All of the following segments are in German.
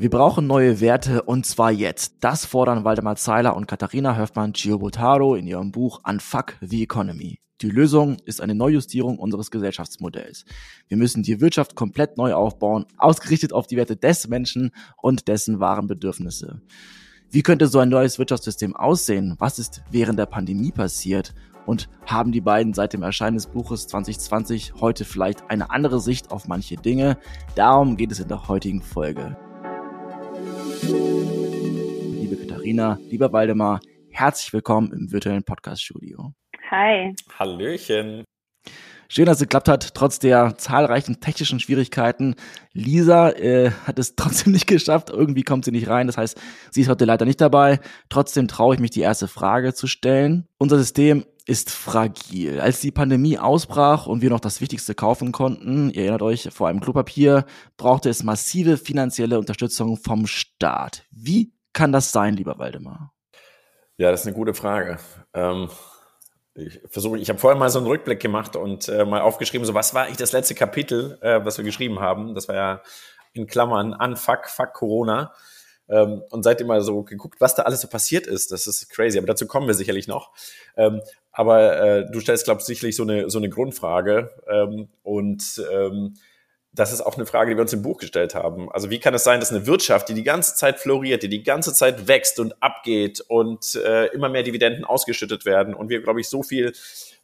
Wir brauchen neue Werte und zwar jetzt. Das fordern Waldemar Zeiler und Katharina Höfmann-Giobotaro in ihrem Buch Unfuck the Economy. Die Lösung ist eine Neujustierung unseres Gesellschaftsmodells. Wir müssen die Wirtschaft komplett neu aufbauen, ausgerichtet auf die Werte des Menschen und dessen wahren Bedürfnisse. Wie könnte so ein neues Wirtschaftssystem aussehen? Was ist während der Pandemie passiert? Und haben die beiden seit dem Erscheinen des Buches 2020 heute vielleicht eine andere Sicht auf manche Dinge? Darum geht es in der heutigen Folge. Liebe Katharina, lieber Waldemar, herzlich willkommen im virtuellen Podcast-Studio. Hi. Hallöchen. Schön, dass es geklappt hat, trotz der zahlreichen technischen Schwierigkeiten. Lisa äh, hat es trotzdem nicht geschafft. Irgendwie kommt sie nicht rein. Das heißt, sie ist heute leider nicht dabei. Trotzdem traue ich mich, die erste Frage zu stellen. Unser System ist fragil. Als die Pandemie ausbrach und wir noch das Wichtigste kaufen konnten, ihr erinnert euch, vor allem Klopapier, brauchte es massive finanzielle Unterstützung vom Staat. Wie kann das sein, lieber Waldemar? Ja, das ist eine gute Frage. Ähm ich versuche, ich habe vorher mal so einen Rückblick gemacht und äh, mal aufgeschrieben, so was war eigentlich das letzte Kapitel, äh, was wir geschrieben haben. Das war ja in Klammern Unfuck, Fuck Corona. Ähm, und seitdem mal so geguckt, was da alles so passiert ist. Das ist crazy, aber dazu kommen wir sicherlich noch. Ähm, aber äh, du stellst, glaube ich, sicherlich so eine, so eine Grundfrage. Ähm, und ähm, das ist auch eine Frage, die wir uns im Buch gestellt haben. Also wie kann es sein, dass eine Wirtschaft, die die ganze Zeit floriert, die die ganze Zeit wächst und abgeht und äh, immer mehr Dividenden ausgeschüttet werden und wir, glaube ich, so viel,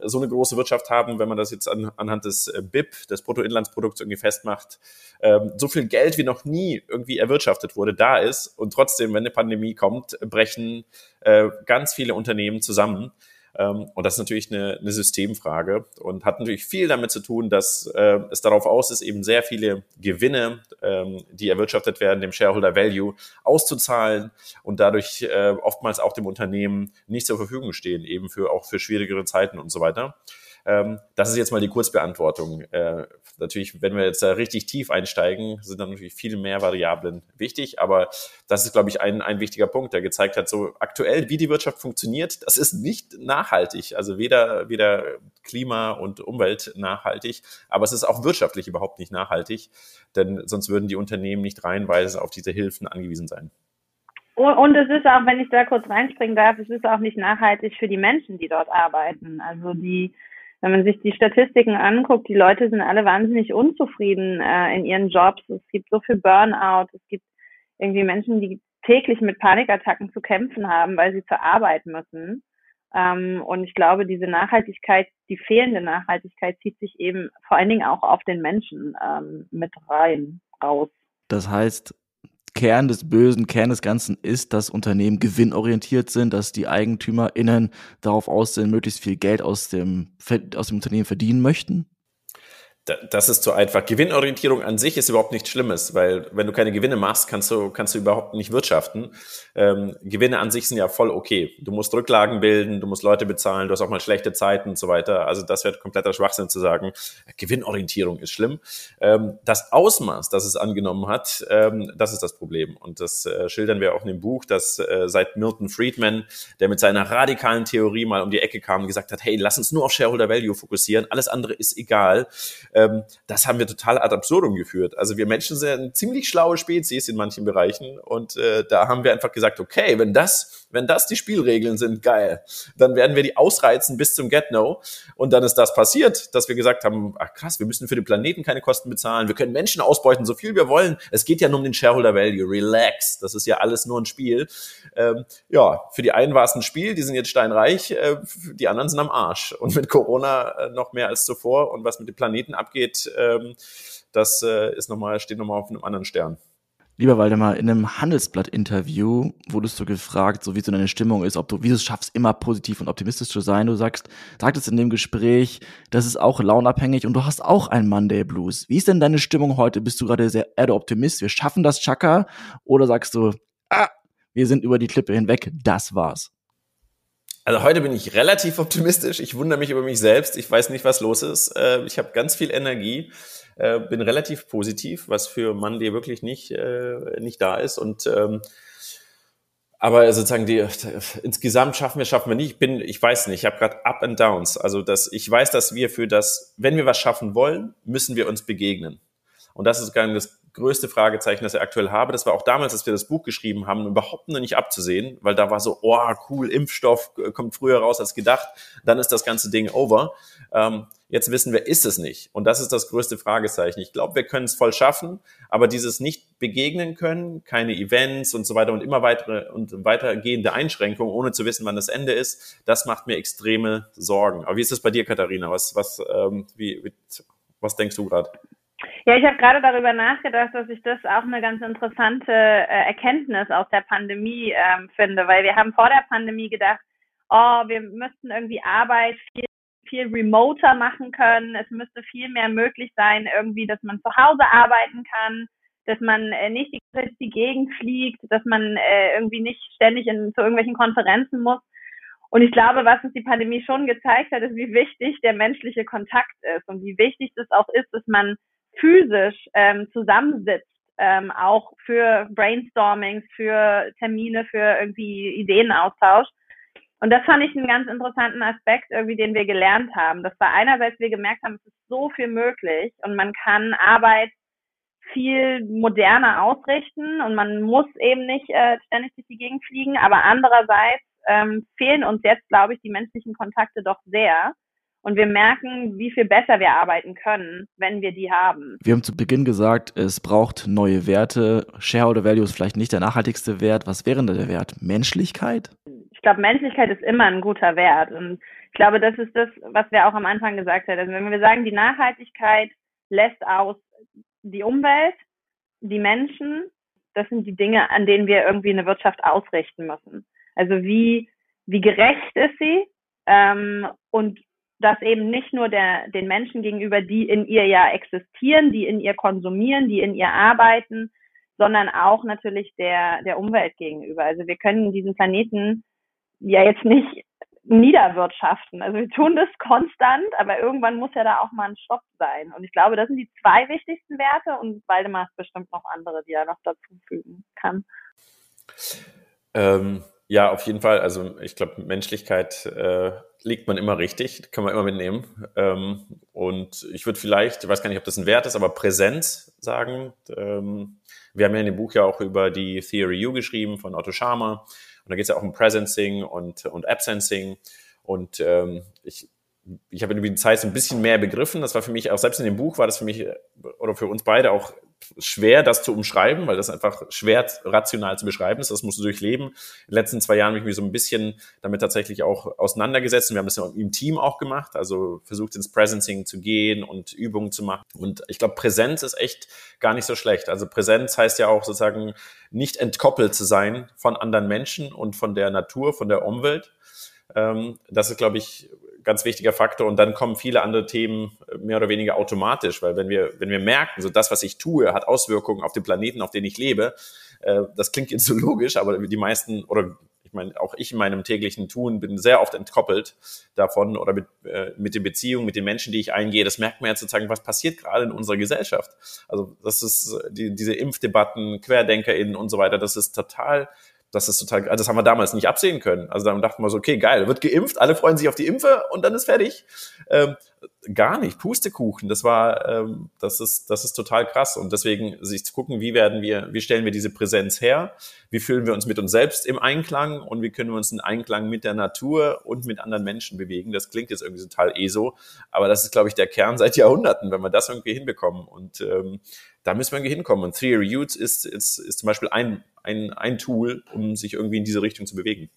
so eine große Wirtschaft haben, wenn man das jetzt an, anhand des äh, BIP, des Bruttoinlandsprodukts irgendwie festmacht, ähm, so viel Geld wie noch nie irgendwie erwirtschaftet wurde, da ist und trotzdem, wenn eine Pandemie kommt, brechen äh, ganz viele Unternehmen zusammen. Ähm, und das ist natürlich eine, eine Systemfrage und hat natürlich viel damit zu tun, dass äh, es darauf aus ist, eben sehr viele Gewinne, ähm, die erwirtschaftet werden, dem Shareholder Value auszuzahlen und dadurch äh, oftmals auch dem Unternehmen nicht zur Verfügung stehen, eben für auch für schwierigere Zeiten und so weiter. Ähm, das ist jetzt mal die Kurzbeantwortung. Äh, natürlich, wenn wir jetzt da richtig tief einsteigen, sind dann natürlich viel mehr Variablen wichtig. Aber das ist, glaube ich, ein, ein wichtiger Punkt, der gezeigt hat, so aktuell, wie die Wirtschaft funktioniert, das ist nicht nachhaltig. Also weder, weder Klima und Umwelt nachhaltig, aber es ist auch wirtschaftlich überhaupt nicht nachhaltig, denn sonst würden die Unternehmen nicht reihenweise auf diese Hilfen angewiesen sein. Und es ist auch, wenn ich da kurz reinspringen darf, es ist auch nicht nachhaltig für die Menschen, die dort arbeiten. Also die wenn man sich die Statistiken anguckt, die Leute sind alle wahnsinnig unzufrieden äh, in ihren Jobs. Es gibt so viel Burnout. Es gibt irgendwie Menschen, die täglich mit Panikattacken zu kämpfen haben, weil sie zur Arbeit müssen. Ähm, und ich glaube, diese Nachhaltigkeit, die fehlende Nachhaltigkeit zieht sich eben vor allen Dingen auch auf den Menschen ähm, mit rein, raus. Das heißt, Kern des Bösen, Kern des Ganzen ist, dass Unternehmen gewinnorientiert sind, dass die EigentümerInnen darauf aus sind, möglichst viel Geld aus dem, aus dem Unternehmen verdienen möchten? Das ist zu einfach. Gewinnorientierung an sich ist überhaupt nichts Schlimmes, weil wenn du keine Gewinne machst, kannst du, kannst du überhaupt nicht wirtschaften. Ähm, Gewinne an sich sind ja voll okay. Du musst Rücklagen bilden, du musst Leute bezahlen, du hast auch mal schlechte Zeiten und so weiter. Also das wäre kompletter Schwachsinn zu sagen, Gewinnorientierung ist schlimm. Ähm, das Ausmaß, das es angenommen hat, ähm, das ist das Problem. Und das äh, schildern wir auch in dem Buch, dass äh, seit Milton Friedman, der mit seiner radikalen Theorie mal um die Ecke kam und gesagt hat, hey, lass uns nur auf Shareholder Value fokussieren, alles andere ist egal ähm, das haben wir total ad absurdum geführt. Also wir Menschen sind eine ziemlich schlaue Spezies in manchen Bereichen und äh, da haben wir einfach gesagt, okay, wenn das, wenn das die Spielregeln sind, geil, dann werden wir die ausreizen bis zum Get-No. Und dann ist das passiert, dass wir gesagt haben, ach krass, wir müssen für den Planeten keine Kosten bezahlen, wir können Menschen ausbeuten, so viel wir wollen. Es geht ja nur um den Shareholder Value, relax, das ist ja alles nur ein Spiel. Ähm, ja, für die einen war es ein Spiel, die sind jetzt steinreich, äh, die anderen sind am Arsch. Und mit Corona äh, noch mehr als zuvor. Und was mit dem Planeten abgeht, ähm, das äh, ist noch mal, steht nochmal auf einem anderen Stern. Lieber Waldemar, in einem Handelsblatt-Interview wurdest du gefragt, so wie so deine Stimmung ist, ob du, wie du es schaffst, immer positiv und optimistisch zu sein. Du sagst, sagtest in dem Gespräch, das ist auch launabhängig und du hast auch einen Monday Blues. Wie ist denn deine Stimmung heute? Bist du gerade sehr eher der Optimist? Wir schaffen das Chaka? Oder sagst du, ah, wir sind über die Klippe hinweg, das war's? Also heute bin ich relativ optimistisch. Ich wundere mich über mich selbst. Ich weiß nicht, was los ist. Äh, ich habe ganz viel Energie, äh, bin relativ positiv, was für der wirklich nicht, äh, nicht da ist. Und ähm, aber sozusagen die insgesamt schaffen wir, schaffen wir nicht. Ich bin, ich weiß nicht, ich habe gerade Up and Downs. Also dass ich weiß, dass wir für das, wenn wir was schaffen wollen, müssen wir uns begegnen. Und das ist gar das größte Fragezeichen, das ich aktuell habe. Das war auch damals, als wir das Buch geschrieben haben, überhaupt noch nicht abzusehen, weil da war so, oh, cool, Impfstoff äh, kommt früher raus als gedacht. Dann ist das ganze Ding over. Ähm, jetzt wissen wir, ist es nicht. Und das ist das größte Fragezeichen. Ich glaube, wir können es voll schaffen, aber dieses nicht begegnen können, keine Events und so weiter und immer weitere und weitergehende Einschränkungen, ohne zu wissen, wann das Ende ist, das macht mir extreme Sorgen. Aber wie ist es bei dir, Katharina? Was, was, ähm, wie, was denkst du gerade? Ja, ich habe gerade darüber nachgedacht, dass ich das auch eine ganz interessante äh, Erkenntnis aus der Pandemie ähm, finde, weil wir haben vor der Pandemie gedacht, oh, wir müssten irgendwie Arbeit viel, viel remoter machen können. Es müsste viel mehr möglich sein, irgendwie, dass man zu Hause arbeiten kann, dass man äh, nicht die, die Gegend fliegt, dass man äh, irgendwie nicht ständig in, zu irgendwelchen Konferenzen muss. Und ich glaube, was uns die Pandemie schon gezeigt hat, ist, wie wichtig der menschliche Kontakt ist und wie wichtig das auch ist, dass man physisch ähm, zusammensitzt, ähm, auch für Brainstormings, für Termine, für irgendwie Ideenaustausch. Und das fand ich einen ganz interessanten Aspekt, irgendwie, den wir gelernt haben. Das war einerseits, wir gemerkt haben, es ist so viel möglich und man kann Arbeit viel moderner ausrichten und man muss eben nicht äh, ständig durch die Gegend fliegen. Aber andererseits ähm, fehlen uns jetzt, glaube ich, die menschlichen Kontakte doch sehr. Und wir merken, wie viel besser wir arbeiten können, wenn wir die haben. Wir haben zu Beginn gesagt, es braucht neue Werte. Shareholder Value ist vielleicht nicht der nachhaltigste Wert. Was wäre denn der Wert? Menschlichkeit? Ich glaube, Menschlichkeit ist immer ein guter Wert. Und ich glaube, das ist das, was wir auch am Anfang gesagt haben. Also wenn wir sagen, die Nachhaltigkeit lässt aus die Umwelt, die Menschen, das sind die Dinge, an denen wir irgendwie eine Wirtschaft ausrichten müssen. Also wie, wie gerecht ist sie? Ähm, und das eben nicht nur der, den Menschen gegenüber, die in ihr ja existieren, die in ihr konsumieren, die in ihr arbeiten, sondern auch natürlich der, der Umwelt gegenüber. Also wir können diesen Planeten ja jetzt nicht niederwirtschaften. Also wir tun das konstant, aber irgendwann muss ja da auch mal ein Stopp sein. Und ich glaube, das sind die zwei wichtigsten Werte und Waldemar ist bestimmt noch andere, die er noch dazu fügen kann. Ähm, ja, auf jeden Fall. Also ich glaube, Menschlichkeit äh, liegt man immer richtig, kann man immer mitnehmen. Ähm, und ich würde vielleicht, ich weiß gar nicht, ob das ein Wert ist, aber Präsenz sagen. Ähm, wir haben ja in dem Buch ja auch über die Theory U geschrieben von Otto Scharmer. Und da geht es ja auch um Presencing und, und Absencing. Und ähm, ich ich habe irgendwie die Zeit so ein bisschen mehr begriffen. Das war für mich auch, selbst in dem Buch war das für mich oder für uns beide auch schwer, das zu umschreiben, weil das einfach schwer rational zu beschreiben ist. Das musst du durchleben. In den letzten zwei Jahren habe ich mich so ein bisschen damit tatsächlich auch auseinandergesetzt. Und wir haben das ja im Team auch gemacht, also versucht ins Presencing zu gehen und Übungen zu machen. Und ich glaube, Präsenz ist echt gar nicht so schlecht. Also Präsenz heißt ja auch sozusagen nicht entkoppelt zu sein von anderen Menschen und von der Natur, von der Umwelt. Ähm, das ist, glaube ich, ganz wichtiger Faktor. Und dann kommen viele andere Themen äh, mehr oder weniger automatisch, weil wenn wir, wenn wir merken, so das, was ich tue, hat Auswirkungen auf den Planeten, auf den ich lebe, äh, das klingt jetzt so logisch, aber die meisten oder ich meine, auch ich in meinem täglichen Tun bin sehr oft entkoppelt davon oder mit, äh, mit den Beziehungen, mit den Menschen, die ich eingehe. Das merkt man ja sozusagen, was passiert gerade in unserer Gesellschaft. Also das ist die, diese Impfdebatten, QuerdenkerInnen und so weiter, das ist total das ist total, also das haben wir damals nicht absehen können. Also dann dachten wir so, okay, geil, wird geimpft, alle freuen sich auf die Impfe und dann ist fertig. Ähm, gar nicht, Pustekuchen. Das war, ähm, das ist, das ist total krass. Und deswegen sich zu gucken, wie werden wir, wie stellen wir diese Präsenz her? Wie fühlen wir uns mit uns selbst im Einklang und wie können wir uns in Einklang mit der Natur und mit anderen Menschen bewegen? Das klingt jetzt irgendwie total eh so, aber das ist, glaube ich, der Kern seit Jahrhunderten, wenn wir das irgendwie hinbekommen. Und ähm, da müssen wir irgendwie hinkommen. Und Theory Youth ist, ist, ist zum Beispiel ein, ein, ein Tool, um sich irgendwie in diese Richtung zu bewegen.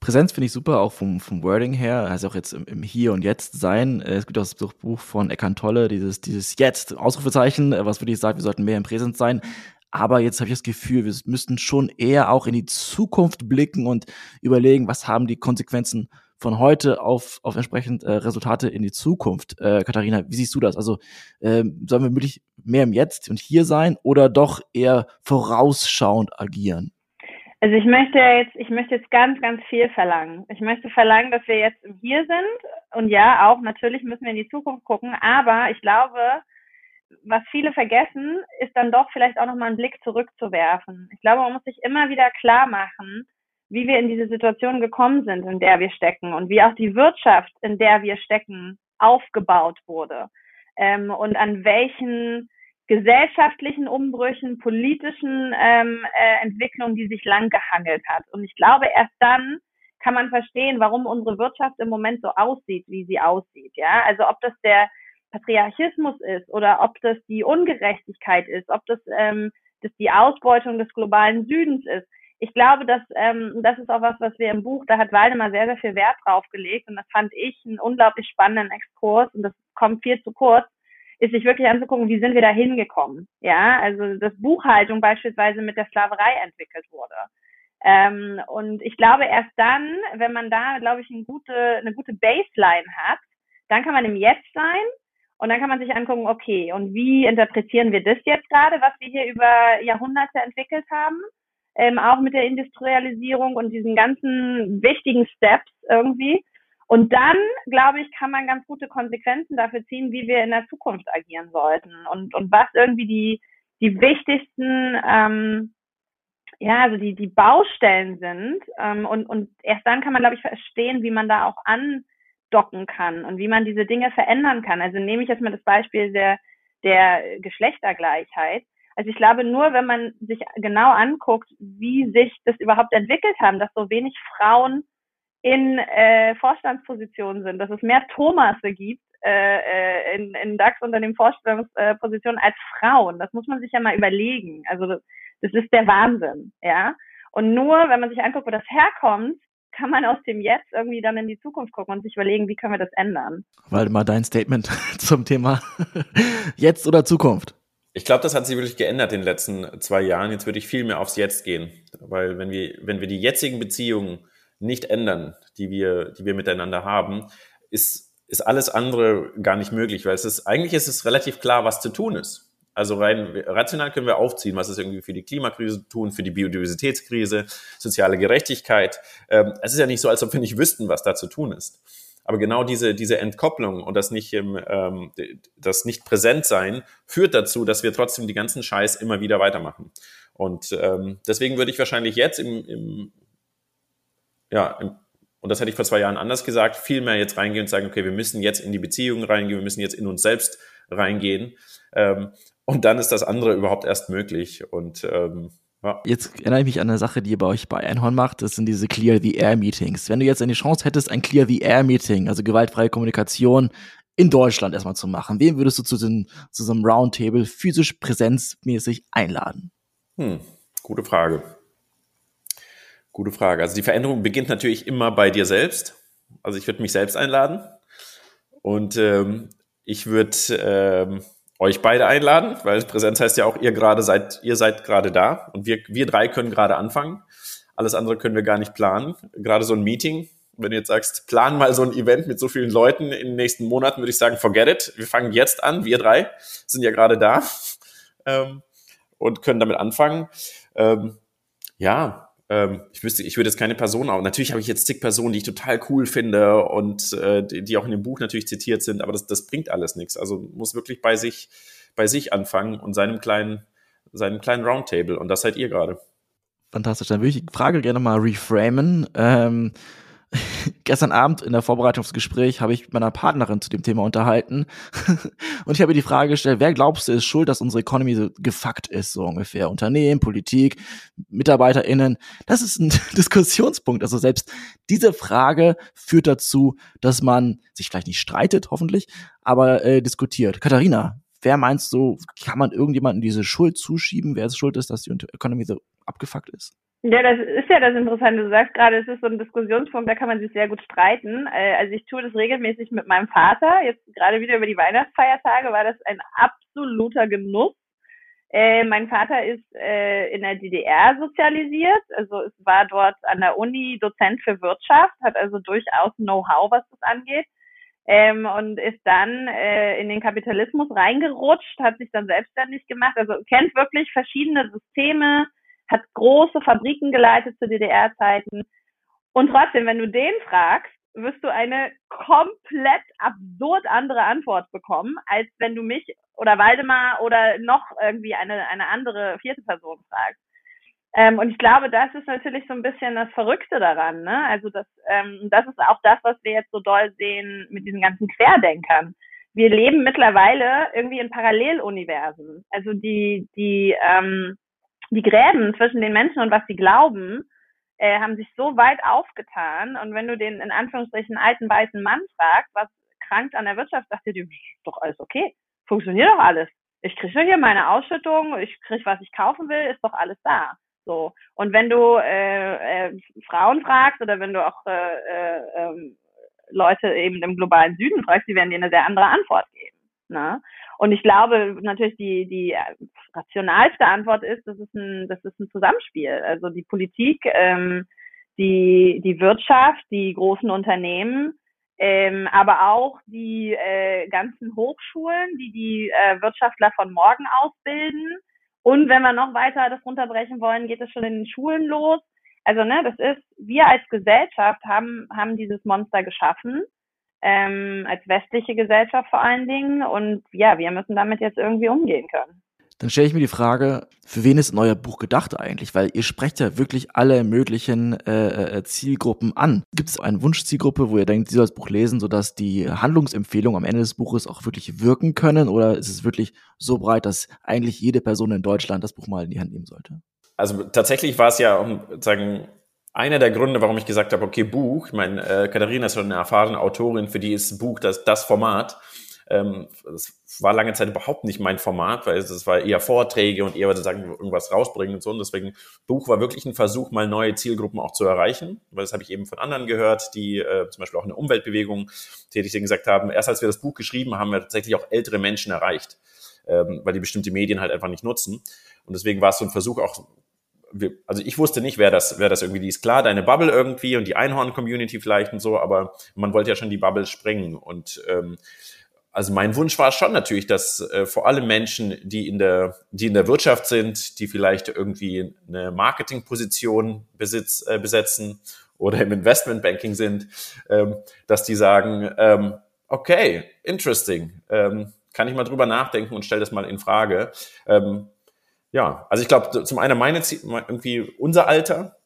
Präsenz finde ich super, auch vom, vom Wording her, also auch jetzt im, im Hier und Jetzt sein. Äh, es gibt auch das Buch von Eckart Tolle, dieses, dieses Jetzt, Ausrufezeichen, äh, was würde ich sagen, wir sollten mehr im Präsenz sein. Aber jetzt habe ich das Gefühl, wir müssten schon eher auch in die Zukunft blicken und überlegen, was haben die Konsequenzen von heute auf, auf entsprechend äh, Resultate in die Zukunft. Äh, Katharina, wie siehst du das? Also äh, sollen wir wirklich mehr im Jetzt und hier sein oder doch eher vorausschauend agieren? Also ich möchte jetzt, ich möchte jetzt ganz, ganz viel verlangen. Ich möchte verlangen, dass wir jetzt hier sind und ja, auch natürlich müssen wir in die Zukunft gucken, aber ich glaube, was viele vergessen, ist dann doch vielleicht auch nochmal einen Blick zurückzuwerfen. Ich glaube, man muss sich immer wieder klar machen, wie wir in diese Situation gekommen sind, in der wir stecken und wie auch die Wirtschaft, in der wir stecken, aufgebaut wurde ähm, und an welchen gesellschaftlichen Umbrüchen, politischen ähm, äh, Entwicklungen, die sich lang gehangelt hat. Und ich glaube, erst dann kann man verstehen, warum unsere Wirtschaft im Moment so aussieht, wie sie aussieht. Ja, also ob das der Patriarchismus ist oder ob das die Ungerechtigkeit ist, ob das, ähm, das die Ausbeutung des globalen Südens ist. Ich glaube, dass ähm, das ist auch was, was wir im Buch, da hat Waldemar sehr, sehr viel Wert drauf gelegt und das fand ich einen unglaublich spannenden Exkurs und das kommt viel zu kurz, ist sich wirklich anzugucken, wie sind wir da hingekommen. Ja, also dass Buchhaltung beispielsweise mit der Sklaverei entwickelt wurde. Ähm, und ich glaube, erst dann, wenn man da, glaube ich, eine gute, eine gute Baseline hat, dann kann man im Jetzt sein und dann kann man sich angucken, okay, und wie interpretieren wir das jetzt gerade, was wir hier über Jahrhunderte entwickelt haben, ähm, auch mit der Industrialisierung und diesen ganzen wichtigen Steps irgendwie. Und dann, glaube ich, kann man ganz gute Konsequenzen dafür ziehen, wie wir in der Zukunft agieren sollten und, und was irgendwie die, die wichtigsten, ähm, ja, also die, die Baustellen sind. Ähm, und, und erst dann kann man, glaube ich, verstehen, wie man da auch an docken kann und wie man diese Dinge verändern kann. Also nehme ich jetzt mal das Beispiel der, der Geschlechtergleichheit. Also ich glaube, nur wenn man sich genau anguckt, wie sich das überhaupt entwickelt haben, dass so wenig Frauen in äh, Vorstandspositionen sind, dass es mehr Thomase gibt äh, äh in, in DAX-Unternehmen Vorstandspositionen als Frauen. Das muss man sich ja mal überlegen. Also das, ist der Wahnsinn, ja. Und nur, wenn man sich anguckt, wo das herkommt, kann man aus dem Jetzt irgendwie dann in die Zukunft gucken und sich überlegen, wie können wir das ändern. Waldemar, dein Statement zum Thema Jetzt oder Zukunft? Ich glaube, das hat sich wirklich geändert in den letzten zwei Jahren. Jetzt würde ich viel mehr aufs Jetzt gehen, weil wenn wir, wenn wir die jetzigen Beziehungen nicht ändern, die wir, die wir miteinander haben, ist, ist alles andere gar nicht möglich, weil es ist, eigentlich ist es relativ klar, was zu tun ist. Also rein rational können wir aufziehen, was ist irgendwie für die Klimakrise tun, für die Biodiversitätskrise, soziale Gerechtigkeit. Ähm, es ist ja nicht so, als ob wir nicht wüssten, was da zu tun ist. Aber genau diese, diese Entkopplung und das nicht, im, ähm, das nicht präsent sein führt dazu, dass wir trotzdem die ganzen Scheiß immer wieder weitermachen. Und ähm, deswegen würde ich wahrscheinlich jetzt im, im ja, im, und das hätte ich vor zwei Jahren anders gesagt, viel mehr jetzt reingehen und sagen, okay, wir müssen jetzt in die Beziehungen reingehen, wir müssen jetzt in uns selbst reingehen. Ähm, und dann ist das andere überhaupt erst möglich. Und ähm, ja. Jetzt erinnere ich mich an eine Sache, die ihr bei euch bei Einhorn macht. Das sind diese Clear the Air Meetings. Wenn du jetzt eine Chance hättest, ein Clear the Air Meeting, also gewaltfreie Kommunikation in Deutschland erstmal zu machen, wen würdest du zu, den, zu so einem Roundtable physisch präsenzmäßig einladen? Hm, gute Frage. Gute Frage. Also die Veränderung beginnt natürlich immer bei dir selbst. Also ich würde mich selbst einladen und ähm, ich würde ähm, euch beide einladen, weil Präsenz heißt ja auch, ihr gerade seid, ihr seid gerade da und wir, wir drei können gerade anfangen. Alles andere können wir gar nicht planen. Gerade so ein Meeting, wenn du jetzt sagst, plan mal so ein Event mit so vielen Leuten in den nächsten Monaten, würde ich sagen, forget it. Wir fangen jetzt an, wir drei sind ja gerade da ähm, und können damit anfangen. Ähm, ja, ähm, ich wüsste, ich würde jetzt keine Person auch. Natürlich habe ich jetzt zig Personen, die ich total cool finde und äh, die, die, auch in dem Buch natürlich zitiert sind, aber das, das bringt alles nichts. Also muss wirklich bei sich, bei sich anfangen und seinem kleinen, seinem kleinen Roundtable. Und das seid ihr gerade. Fantastisch. Dann würde ich die Frage gerne mal reframen. Ähm, gestern Abend in der Vorbereitung aufs Gespräch habe ich mit meiner Partnerin zu dem Thema unterhalten und ich habe ihr die Frage gestellt, wer glaubst du ist schuld, dass unsere Economy so gefuckt ist, so ungefähr? Unternehmen, Politik, MitarbeiterInnen. Das ist ein Diskussionspunkt. Also selbst diese Frage führt dazu, dass man sich vielleicht nicht streitet, hoffentlich, aber äh, diskutiert. Katharina, wer meinst du, kann man irgendjemandem diese Schuld zuschieben, wer es schuld ist, dass die Economy so abgefuckt ist? Ja, das ist ja das Interessante. Du sagst gerade, es ist so ein Diskussionspunkt, da kann man sich sehr gut streiten. Äh, also ich tue das regelmäßig mit meinem Vater. Jetzt gerade wieder über die Weihnachtsfeiertage war das ein absoluter Genuss. Äh, mein Vater ist äh, in der DDR sozialisiert, also es war dort an der Uni Dozent für Wirtschaft, hat also durchaus Know-how, was das angeht. Ähm, und ist dann äh, in den Kapitalismus reingerutscht, hat sich dann selbstständig gemacht, also kennt wirklich verschiedene Systeme, hat große Fabriken geleitet zu DDR-Zeiten. Und trotzdem, wenn du den fragst, wirst du eine komplett absurd andere Antwort bekommen, als wenn du mich oder Waldemar oder noch irgendwie eine, eine andere vierte Person fragst. Ähm, und ich glaube, das ist natürlich so ein bisschen das Verrückte daran. Ne? Also das, ähm, das ist auch das, was wir jetzt so doll sehen mit diesen ganzen Querdenkern. wir leben mittlerweile irgendwie in Paralleluniversen. Also die, die, ähm, die Gräben zwischen den Menschen und was sie glauben, äh, haben sich so weit aufgetan. Und wenn du den in Anführungsstrichen alten weißen Mann fragst, was krankt an der Wirtschaft, sagt er, ist doch alles okay. Funktioniert doch alles. Ich kriege hier meine Ausschüttung, ich kriege, was ich kaufen will, ist doch alles da. So. Und wenn du äh, äh, Frauen fragst oder wenn du auch äh, äh, ähm, Leute eben im globalen Süden fragst, die werden dir eine sehr andere Antwort geben. Ne? Und ich glaube natürlich die, die rationalste Antwort ist, das ist ein, das ist ein Zusammenspiel. Also die Politik, ähm, die, die Wirtschaft, die großen Unternehmen, ähm, aber auch die äh, ganzen Hochschulen, die die äh, Wirtschaftler von morgen ausbilden. Und wenn wir noch weiter das runterbrechen wollen, geht es schon in den Schulen los. Also ne, das ist, wir als Gesellschaft haben, haben dieses Monster geschaffen, ähm, als westliche Gesellschaft vor allen Dingen. Und ja, wir müssen damit jetzt irgendwie umgehen können. Dann stelle ich mir die Frage, für wen ist ein euer Buch gedacht eigentlich? Weil ihr sprecht ja wirklich alle möglichen äh, äh, Zielgruppen an. Gibt es eine Wunschzielgruppe, wo ihr denkt, sie soll das Buch lesen, sodass die Handlungsempfehlungen am Ende des Buches auch wirklich wirken können? Oder ist es wirklich so breit, dass eigentlich jede Person in Deutschland das Buch mal in die Hand nehmen sollte? Also tatsächlich war es ja, um sagen, einer der Gründe, warum ich gesagt habe, okay, Buch. Ich meine, äh, Katharina ist schon eine erfahrene Autorin, für die ist Buch das, das Format. Ähm, das war lange Zeit überhaupt nicht mein Format, weil es war eher Vorträge und eher sagen, irgendwas rausbringen und so. Und deswegen, Buch war wirklich ein Versuch, mal neue Zielgruppen auch zu erreichen. Weil das habe ich eben von anderen gehört, die äh, zum Beispiel auch in der Umweltbewegung tätig sind, gesagt haben, erst als wir das Buch geschrieben haben, wir tatsächlich auch ältere Menschen erreicht, ähm, weil die bestimmte Medien halt einfach nicht nutzen. Und deswegen war es so ein Versuch auch, also ich wusste nicht, wer das, wer das irgendwie, die ist klar, deine Bubble irgendwie und die Einhorn-Community vielleicht und so, aber man wollte ja schon die Bubble sprengen und ähm, also mein Wunsch war schon natürlich, dass äh, vor allem Menschen, die in der, die in der Wirtschaft sind, die vielleicht irgendwie eine Marketingposition besitz, äh, besetzen oder im Investmentbanking sind, ähm, dass die sagen, ähm, okay, interesting, ähm, kann ich mal drüber nachdenken und stelle das mal in Frage. Ähm, ja, also ich glaube, zum einen meine irgendwie unser Alter,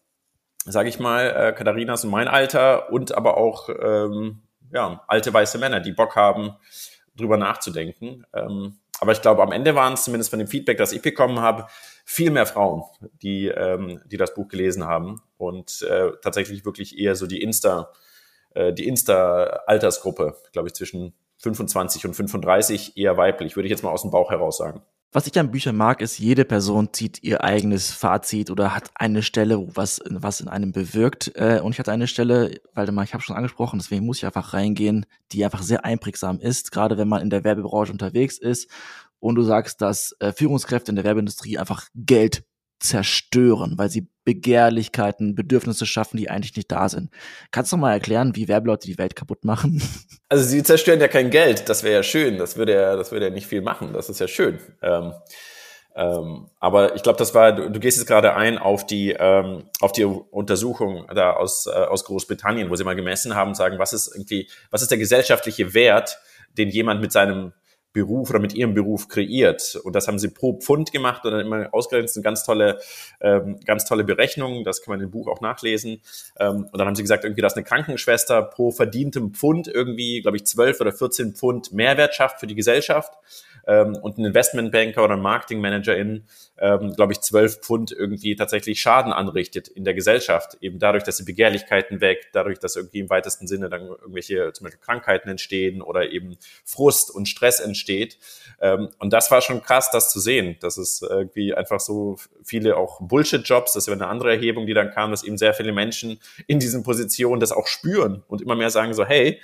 sage ich mal, äh, Katharinas und mein Alter und aber auch ähm, ja, alte weiße Männer, die Bock haben, drüber nachzudenken. Ähm, aber ich glaube, am Ende waren es zumindest von dem Feedback, das ich bekommen habe, viel mehr Frauen, die, ähm, die das Buch gelesen haben und äh, tatsächlich wirklich eher so die Insta, äh, die Insta-Altersgruppe, glaube ich, zwischen 25 und 35 eher weiblich, würde ich jetzt mal aus dem Bauch heraus sagen. Was ich an Büchern mag, ist, jede Person zieht ihr eigenes Fazit oder hat eine Stelle, was, was in einem bewirkt. Äh, und ich hatte eine Stelle, Waldemar, ich habe schon angesprochen, deswegen muss ich einfach reingehen, die einfach sehr einprägsam ist, gerade wenn man in der Werbebranche unterwegs ist und du sagst, dass äh, Führungskräfte in der Werbeindustrie einfach Geld zerstören, weil sie Begehrlichkeiten, Bedürfnisse schaffen, die eigentlich nicht da sind. Kannst du mal erklären, wie Werbeleute die Welt kaputt machen? Also sie zerstören ja kein Geld, das wäre ja schön, das würde ja, das würde ja nicht viel machen, das ist ja schön. Ähm, ähm, aber ich glaube, das war, du, du, gehst jetzt gerade ein auf die, ähm, auf die Untersuchung da aus, äh, aus Großbritannien, wo sie mal gemessen haben, sagen, was ist irgendwie, was ist der gesellschaftliche Wert, den jemand mit seinem Beruf oder mit ihrem Beruf kreiert. Und das haben sie pro Pfund gemacht und dann immer ausgerechnet, sind ganz tolle, ähm, ganz tolle Berechnungen, das kann man im Buch auch nachlesen. Ähm, und dann haben sie gesagt, irgendwie, dass eine Krankenschwester pro verdientem Pfund irgendwie, glaube ich, 12 oder 14 Pfund Mehrwert schafft für die Gesellschaft ähm, und ein Investmentbanker oder ein Marketingmanagerin, ähm, glaube ich, zwölf Pfund irgendwie tatsächlich Schaden anrichtet in der Gesellschaft. Eben dadurch, dass die Begehrlichkeiten weg, dadurch, dass irgendwie im weitesten Sinne dann irgendwelche zum Beispiel Krankheiten entstehen oder eben Frust und Stress entsteht. Ähm, und das war schon krass, das zu sehen, dass es irgendwie einfach so viele auch Bullshit-Jobs, das wäre eine andere Erhebung, die dann kam, dass eben sehr viele Menschen in diesen Positionen das auch spüren und immer mehr sagen so, hey,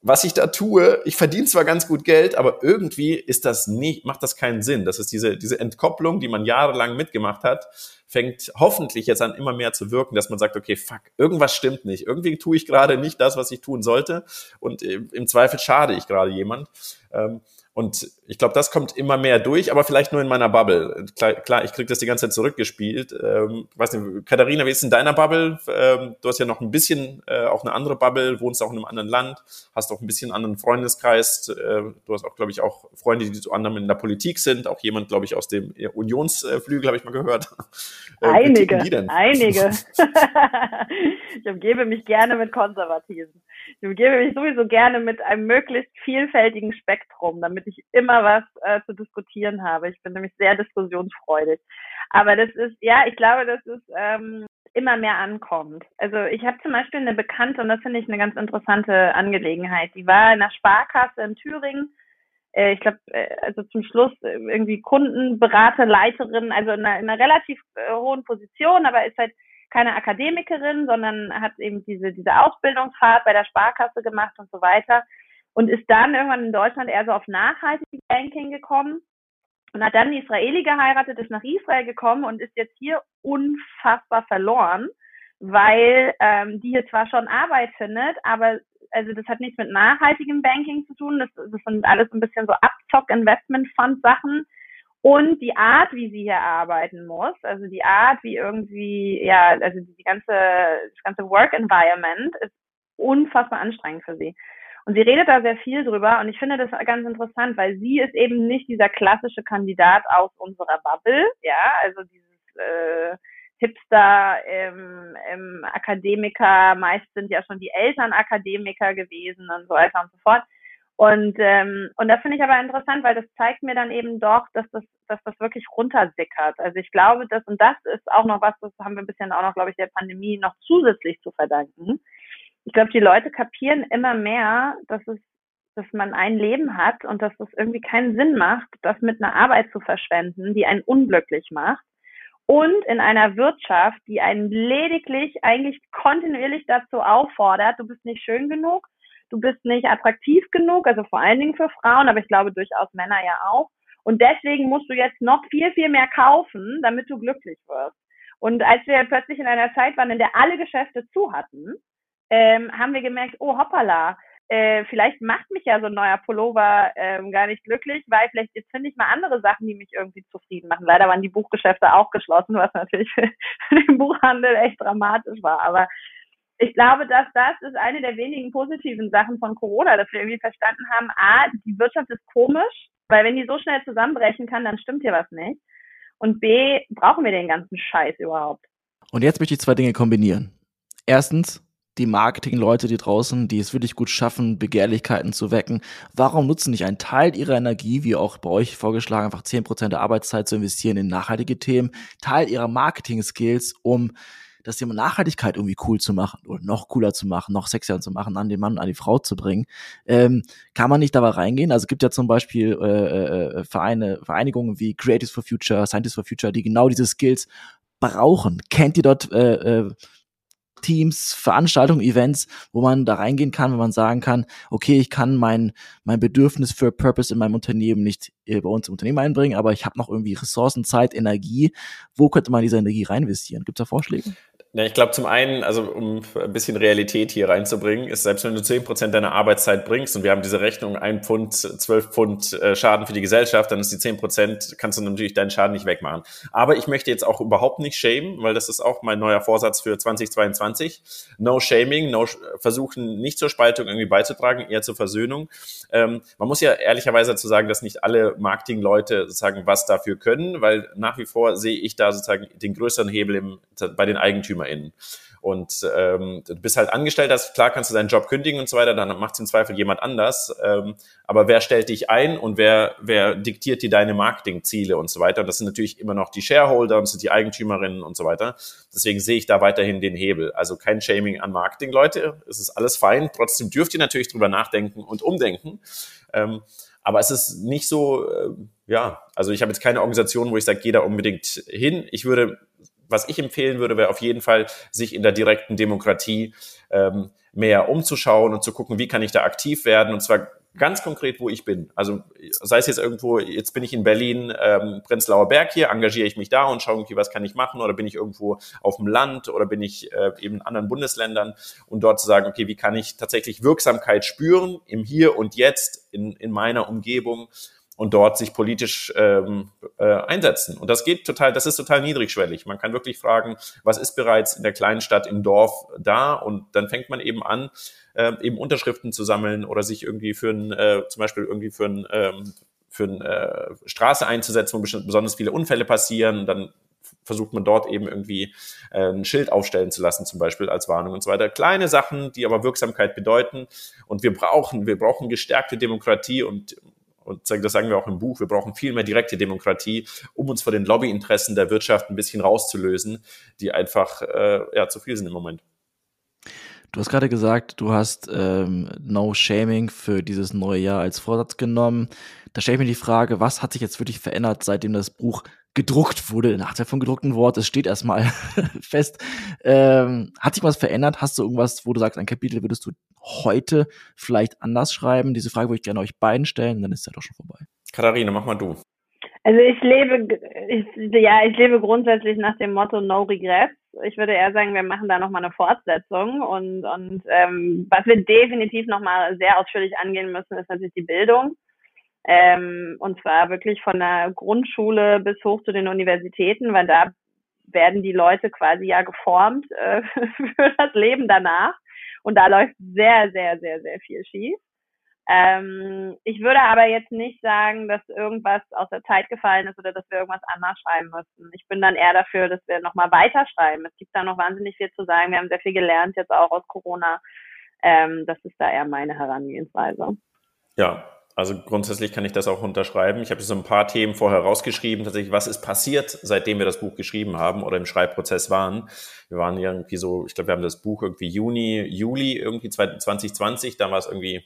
was ich da tue, ich verdiene zwar ganz gut Geld, aber irgendwie ist das nicht, macht das keinen Sinn. Das ist diese, diese Entkopplung, die man jahrelang mitgemacht hat, fängt hoffentlich jetzt an immer mehr zu wirken, dass man sagt, okay, fuck, irgendwas stimmt nicht. Irgendwie tue ich gerade nicht das, was ich tun sollte. Und im Zweifel schade ich gerade jemand. Ähm, Und ich glaube, das kommt immer mehr durch, aber vielleicht nur in meiner Bubble. Klar, klar ich kriege das die ganze Zeit zurückgespielt. Ähm, weiß nicht, Katharina, wie ist in deiner Bubble? Ähm, du hast ja noch ein bisschen äh, auch eine andere Bubble, wohnst auch in einem anderen Land, hast auch ein bisschen anderen Freundeskreis. Äh, du hast auch, glaube ich, auch Freunde, die zu anderem in der Politik sind. Auch jemand, glaube ich, aus dem Unionsflügel, habe ich mal gehört. Äh, einige, einige. ich umgebe mich gerne mit Konservativen. Ich umgebe mich sowieso gerne mit einem möglichst vielfältigen Spektrum, damit ich immer was äh, zu diskutieren habe. Ich bin nämlich sehr diskussionsfreudig. Aber das ist, ja, ich glaube, dass es ähm, immer mehr ankommt. Also ich habe zum Beispiel eine Bekannte, und das finde ich eine ganz interessante Angelegenheit, die war in einer Sparkasse in Thüringen, äh, ich glaube, äh, also zum Schluss irgendwie Kundenberater, Leiterin, also in einer, in einer relativ äh, hohen Position, aber ist halt keine Akademikerin, sondern hat eben diese, diese Ausbildungsfahrt bei der Sparkasse gemacht und so weiter und ist dann irgendwann in Deutschland eher so auf nachhaltiges Banking gekommen und hat dann einen Israeli geheiratet, ist nach Israel gekommen und ist jetzt hier unfassbar verloren, weil ähm, die hier zwar schon Arbeit findet, aber also das hat nichts mit nachhaltigem Banking zu tun, das, das sind alles ein bisschen so Abzock-Investment-Fund-Sachen, und die Art, wie sie hier arbeiten muss, also die Art, wie irgendwie, ja, also die ganze, das ganze Work Environment ist unfassbar anstrengend für sie. Und sie redet da sehr viel drüber und ich finde das ganz interessant, weil sie ist eben nicht dieser klassische Kandidat aus unserer Bubble, ja, also dieses äh, Hipster im, im Akademiker, meist sind ja schon die Eltern Akademiker gewesen und so weiter und so fort. Und, ähm, und das finde ich aber interessant, weil das zeigt mir dann eben doch, dass das, dass das wirklich runtersickert. Also ich glaube, dass, und das ist auch noch was, das haben wir ein bisschen auch noch, glaube ich, der Pandemie noch zusätzlich zu verdanken. Ich glaube, die Leute kapieren immer mehr, dass es, dass man ein Leben hat und dass es irgendwie keinen Sinn macht, das mit einer Arbeit zu verschwenden, die einen unglücklich macht. Und in einer Wirtschaft, die einen lediglich eigentlich kontinuierlich dazu auffordert, du bist nicht schön genug, du bist nicht attraktiv genug, also vor allen Dingen für Frauen, aber ich glaube durchaus Männer ja auch. Und deswegen musst du jetzt noch viel, viel mehr kaufen, damit du glücklich wirst. Und als wir plötzlich in einer Zeit waren, in der alle Geschäfte zu hatten, ähm, haben wir gemerkt, oh hoppala, äh, vielleicht macht mich ja so ein neuer Pullover ähm, gar nicht glücklich, weil vielleicht jetzt finde ich mal andere Sachen, die mich irgendwie zufrieden machen. Leider waren die Buchgeschäfte auch geschlossen, was natürlich für, den Buchhandel echt dramatisch war. Aber ich glaube, dass das ist eine der wenigen positiven Sachen von Corona, dass wir irgendwie verstanden haben, a, die Wirtschaft ist komisch, weil wenn die so schnell zusammenbrechen kann, dann stimmt hier was nicht. Und b, brauchen wir den ganzen Scheiß überhaupt. Und jetzt möchte ich zwei Dinge kombinieren. Erstens, die Marketingleute, die draußen, die es wirklich gut schaffen, Begehrlichkeiten zu wecken, warum nutzen nicht einen Teil ihrer Energie, wie auch bei euch vorgeschlagen, einfach zehn Prozent der Arbeitszeit zu investieren in nachhaltige Themen, Teil ihrer Marketing-Skills, um das Thema Nachhaltigkeit irgendwie cool zu machen oder noch cooler zu machen, noch sexier zu machen, an den Mann, an die Frau zu bringen. Ähm, kann man nicht dabei reingehen? Also es gibt ja zum Beispiel äh, äh, Vereine, Vereinigungen wie Creatives for Future, Scientists for Future, die genau diese Skills brauchen. Kennt ihr dort äh, äh, Teams, Veranstaltungen, Events, wo man da reingehen kann, wenn man sagen kann, okay, ich kann mein, mein Bedürfnis für Purpose in meinem Unternehmen nicht äh, bei uns im Unternehmen einbringen, aber ich habe noch irgendwie Ressourcen, Zeit, Energie. Wo könnte man diese Energie reinvestieren? Gibt es da Vorschläge? Ja, ich glaube zum einen, also um ein bisschen Realität hier reinzubringen, ist selbst wenn du zehn Prozent deiner Arbeitszeit bringst und wir haben diese Rechnung ein Pfund, zwölf Pfund äh, Schaden für die Gesellschaft, dann ist die zehn Prozent, kannst du natürlich deinen Schaden nicht wegmachen. Aber ich möchte jetzt auch überhaupt nicht shamen, weil das ist auch mein neuer Vorsatz für 2022. No shaming, no versuchen nicht zur Spaltung irgendwie beizutragen, eher zur Versöhnung. Ähm, man muss ja ehrlicherweise dazu sagen, dass nicht alle Marketingleute sozusagen was dafür können, weil nach wie vor sehe ich da sozusagen den größeren Hebel im, bei den Eigentümern EigentümerInnen. Und ähm, du bist halt angestellt, das, klar kannst du deinen Job kündigen und so weiter, dann macht es im Zweifel jemand anders. Ähm, aber wer stellt dich ein und wer, wer diktiert dir deine Marketingziele und so weiter? Und das sind natürlich immer noch die Shareholder und sind die Eigentümerinnen und so weiter. Deswegen sehe ich da weiterhin den Hebel. Also kein Shaming an Marketing, Leute. Es ist alles fein. Trotzdem dürft ihr natürlich drüber nachdenken und umdenken. Ähm, aber es ist nicht so, äh, ja, also ich habe jetzt keine Organisation, wo ich sage, jeder unbedingt hin. Ich würde was ich empfehlen würde, wäre auf jeden Fall, sich in der direkten Demokratie ähm, mehr umzuschauen und zu gucken, wie kann ich da aktiv werden. Und zwar ganz konkret, wo ich bin. Also sei es jetzt irgendwo, jetzt bin ich in Berlin, ähm, Prenzlauer Berg hier, engagiere ich mich da und schaue irgendwie, was kann ich machen oder bin ich irgendwo auf dem Land oder bin ich äh, eben in anderen Bundesländern und dort zu sagen, okay, wie kann ich tatsächlich Wirksamkeit spüren im Hier und Jetzt in, in meiner Umgebung und dort sich politisch ähm, äh, einsetzen. Und das geht total, das ist total niedrigschwellig. Man kann wirklich fragen, was ist bereits in der kleinen Stadt im Dorf da? Und dann fängt man eben an, äh, eben Unterschriften zu sammeln oder sich irgendwie für ein, äh, zum Beispiel irgendwie für ein ähm, für eine äh, Straße einzusetzen, wo besonders viele Unfälle passieren. Dann versucht man dort eben irgendwie äh, ein Schild aufstellen zu lassen, zum Beispiel als Warnung und so weiter. Kleine Sachen, die aber Wirksamkeit bedeuten. Und wir brauchen, wir brauchen gestärkte Demokratie und und das sagen wir auch im Buch, wir brauchen viel mehr direkte Demokratie, um uns vor den Lobbyinteressen der Wirtschaft ein bisschen rauszulösen, die einfach äh, ja, zu viel sind im Moment. Du hast gerade gesagt, du hast ähm, No Shaming für dieses neue Jahr als Vorsatz genommen. Da stelle ich mir die Frage, was hat sich jetzt wirklich verändert, seitdem das Buch gedruckt wurde, Nachteil vom gedruckten Wort, es steht erstmal fest. Ähm, hat sich was verändert? Hast du irgendwas, wo du sagst, ein Kapitel würdest du heute vielleicht anders schreiben? Diese Frage würde ich gerne euch beiden stellen, dann ist ja doch schon vorbei. Katharina, mach mal du. Also ich lebe, ich, ja, ich lebe grundsätzlich nach dem Motto No Regrets. Ich würde eher sagen, wir machen da nochmal eine Fortsetzung und, und ähm, was wir definitiv nochmal sehr ausführlich angehen müssen, ist natürlich die Bildung. Ähm, und zwar wirklich von der Grundschule bis hoch zu den Universitäten, weil da werden die Leute quasi ja geformt äh, für das Leben danach. Und da läuft sehr, sehr, sehr, sehr viel schief. Ähm, ich würde aber jetzt nicht sagen, dass irgendwas aus der Zeit gefallen ist oder dass wir irgendwas anders schreiben müssen. Ich bin dann eher dafür, dass wir nochmal weiterschreiben. Es gibt da noch wahnsinnig viel zu sagen. Wir haben sehr viel gelernt jetzt auch aus Corona. Ähm, das ist da eher meine Herangehensweise. Ja, also grundsätzlich kann ich das auch unterschreiben. Ich habe so ein paar Themen vorher rausgeschrieben. Tatsächlich, was ist passiert, seitdem wir das Buch geschrieben haben oder im Schreibprozess waren? Wir waren irgendwie so, ich glaube, wir haben das Buch irgendwie Juni, Juli irgendwie 2020. Da war es irgendwie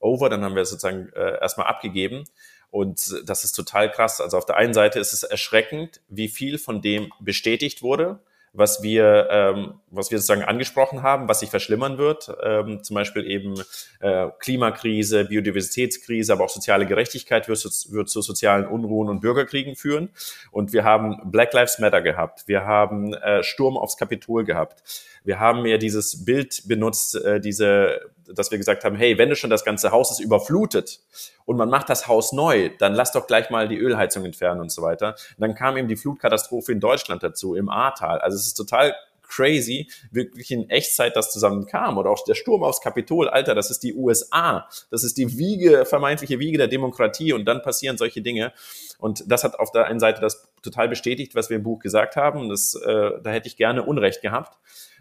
over, dann haben wir es sozusagen äh, erstmal abgegeben. Und das ist total krass. Also auf der einen Seite ist es erschreckend, wie viel von dem bestätigt wurde was wir, ähm, was wir sozusagen angesprochen haben, was sich verschlimmern wird, ähm, zum Beispiel eben äh, Klimakrise, Biodiversitätskrise, aber auch soziale Gerechtigkeit wird, wird zu sozialen Unruhen und Bürgerkriegen führen. Und wir haben Black Lives Matter gehabt, wir haben äh, Sturm aufs Kapitol gehabt, wir haben ja dieses Bild benutzt, äh, diese dass wir gesagt haben, hey, wenn du schon das ganze Haus ist überflutet und man macht das Haus neu, dann lass doch gleich mal die Ölheizung entfernen und so weiter. Und dann kam eben die Flutkatastrophe in Deutschland dazu, im Ahrtal. Also es ist total crazy, wirklich in Echtzeit das zusammenkam. Oder auch der Sturm aufs Kapitol, Alter, das ist die USA. Das ist die Wiege, vermeintliche Wiege der Demokratie und dann passieren solche Dinge. Und das hat auf der einen Seite das total bestätigt, was wir im Buch gesagt haben. Das, äh, da hätte ich gerne Unrecht gehabt.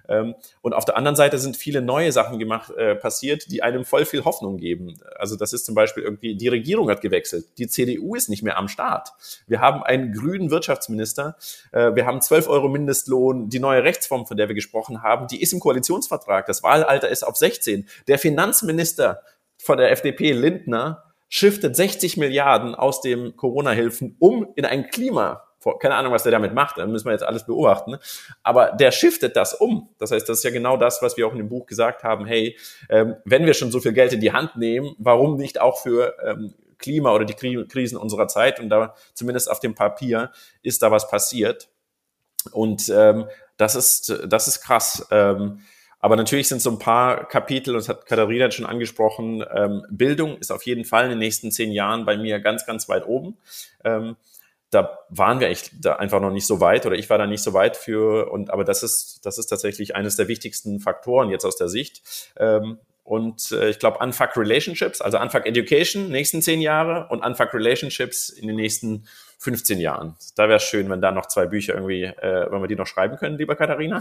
Ähm, und auf der anderen Seite sind viele neue Sachen gemacht, äh, passiert, die einem voll viel Hoffnung geben. Also das ist zum Beispiel irgendwie, die Regierung hat gewechselt. Die CDU ist nicht mehr am Start. Wir haben einen grünen Wirtschaftsminister. Äh, wir haben 12 Euro Mindestlohn. Die neue Rechtsform, von der wir gesprochen haben, die ist im Koalitionsvertrag. Das Wahlalter ist auf 16. Der Finanzminister von der FDP, Lindner, shiftet 60 Milliarden aus dem Corona-Hilfen um in ein Klima keine Ahnung, was der damit macht, dann müssen wir jetzt alles beobachten. Aber der shiftet das um. Das heißt, das ist ja genau das, was wir auch in dem Buch gesagt haben. Hey, ähm, wenn wir schon so viel Geld in die Hand nehmen, warum nicht auch für ähm, Klima oder die Krisen unserer Zeit? Und da zumindest auf dem Papier ist da was passiert. Und ähm, das ist das ist krass. Ähm, aber natürlich sind so ein paar Kapitel, und das hat Katharina schon angesprochen, ähm, Bildung ist auf jeden Fall in den nächsten zehn Jahren bei mir ganz, ganz weit oben. Ähm, da waren wir echt da einfach noch nicht so weit oder ich war da nicht so weit für und aber das ist das ist tatsächlich eines der wichtigsten Faktoren jetzt aus der Sicht ähm, und äh, ich glaube Unfuck Relationships, also Unfuck Education nächsten zehn Jahre und Unfuck Relationships in den nächsten 15 Jahren. Da wäre schön, wenn da noch zwei Bücher irgendwie, äh, wenn wir die noch schreiben können, lieber Katharina.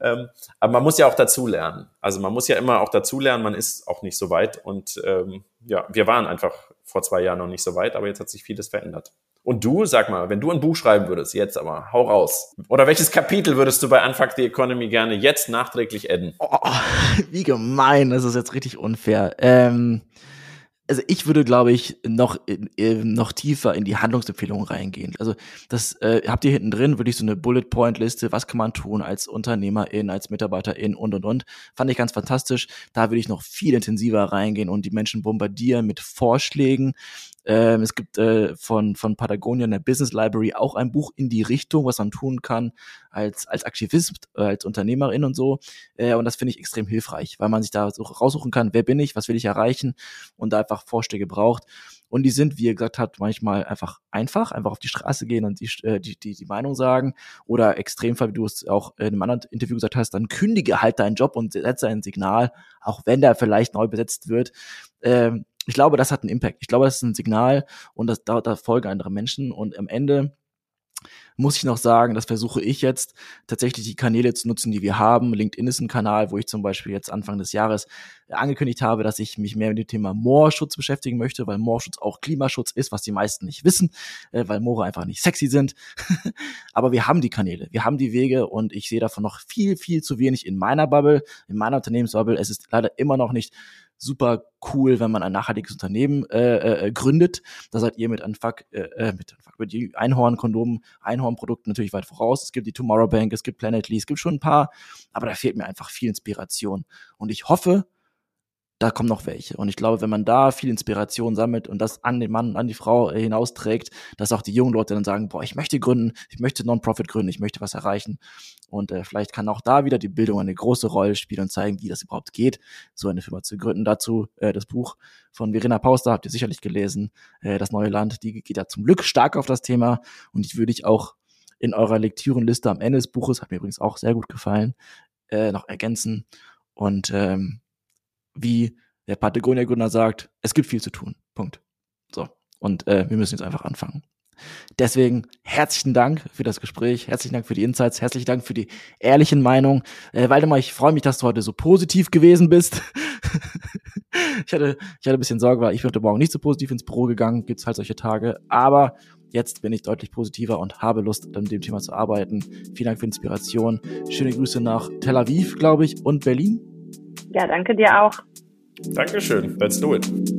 Ähm, aber man muss ja auch dazu lernen. Also man muss ja immer auch dazu lernen, man ist auch nicht so weit. Und ähm, ja, wir waren einfach vor zwei Jahren noch nicht so weit, aber jetzt hat sich vieles verändert. Und du, sag mal, wenn du ein Buch schreiben würdest, jetzt aber, hau raus. Oder welches Kapitel würdest du bei Unfuck the Economy gerne jetzt nachträglich adden? Oh, wie gemein, das ist jetzt richtig unfair. Ähm, also ich würde, glaube ich, noch, noch tiefer in die Handlungsempfehlungen reingehen. Also das äh, habt ihr hinten drin, würde ich so eine Bullet-Point-Liste, was kann man tun als Unternehmerin, als Mitarbeiterin und, und, und. Fand ich ganz fantastisch. Da würde ich noch viel intensiver reingehen und die Menschen bombardieren mit Vorschlägen. Ähm, es gibt äh, von, von Patagonia in der Business Library auch ein Buch in die Richtung, was man tun kann als, als Aktivist, äh, als Unternehmerin und so. Äh, und das finde ich extrem hilfreich, weil man sich da so raussuchen kann, wer bin ich, was will ich erreichen und da einfach Vorschläge braucht. Und die sind, wie ihr gesagt habt, manchmal einfach einfach, einfach auf die Straße gehen und die, äh, die, die, die Meinung sagen. Oder Extremfall, wie du es auch in einem anderen Interview gesagt hast, dann kündige halt deinen Job und setze ein Signal, auch wenn der vielleicht neu besetzt wird. Ähm, ich glaube, das hat einen Impact. Ich glaube, das ist ein Signal und das, da, da folgen andere Menschen und am Ende muss ich noch sagen, das versuche ich jetzt tatsächlich die Kanäle zu nutzen, die wir haben. LinkedIn ist ein Kanal, wo ich zum Beispiel jetzt Anfang des Jahres angekündigt habe, dass ich mich mehr mit dem Thema Moorschutz beschäftigen möchte, weil Moorschutz auch Klimaschutz ist, was die meisten nicht wissen, äh, weil Moore einfach nicht sexy sind. Aber wir haben die Kanäle, wir haben die Wege und ich sehe davon noch viel, viel zu wenig in meiner Bubble, in meiner Unternehmensbubble. Es ist leider immer noch nicht super cool, wenn man ein nachhaltiges Unternehmen äh, äh, gründet. Da seid ihr mit Unfuck, äh, äh mit Unfuck, mit Einhorn-Kondomen, Einhorn-Produkten natürlich weit voraus. Es gibt die Tomorrow Bank, es gibt Planetly, es gibt schon ein paar, aber da fehlt mir einfach viel Inspiration. Und ich hoffe, da kommen noch welche. Und ich glaube, wenn man da viel Inspiration sammelt und das an den Mann, an die Frau äh, hinausträgt, dass auch die jungen Leute dann sagen, boah, ich möchte gründen, ich möchte Non-Profit gründen, ich möchte was erreichen. Und äh, vielleicht kann auch da wieder die Bildung eine große Rolle spielen und zeigen, wie das überhaupt geht, so eine Firma zu gründen. Dazu äh, das Buch von Verena Pauster, habt ihr sicherlich gelesen, äh, Das neue Land, die geht ja zum Glück stark auf das Thema. Und ich würde ich auch in eurer Lektürenliste am Ende des Buches, hat mir übrigens auch sehr gut gefallen, äh, noch ergänzen. Und ähm, wie der Patagonia-Gründer sagt, es gibt viel zu tun. Punkt. So. Und äh, wir müssen jetzt einfach anfangen. Deswegen herzlichen Dank für das Gespräch, herzlichen Dank für die Insights, herzlichen Dank für die ehrlichen Meinungen. Äh, Waldemar, ich freue mich, dass du heute so positiv gewesen bist. ich, hatte, ich hatte ein bisschen Sorge, weil ich bin heute Morgen nicht so positiv ins Büro gegangen, gibt es halt solche Tage. Aber jetzt bin ich deutlich positiver und habe Lust, an dem Thema zu arbeiten. Vielen Dank für die Inspiration. Schöne Grüße nach Tel Aviv, glaube ich, und Berlin. Ja, danke dir auch. Dankeschön. Let's do it.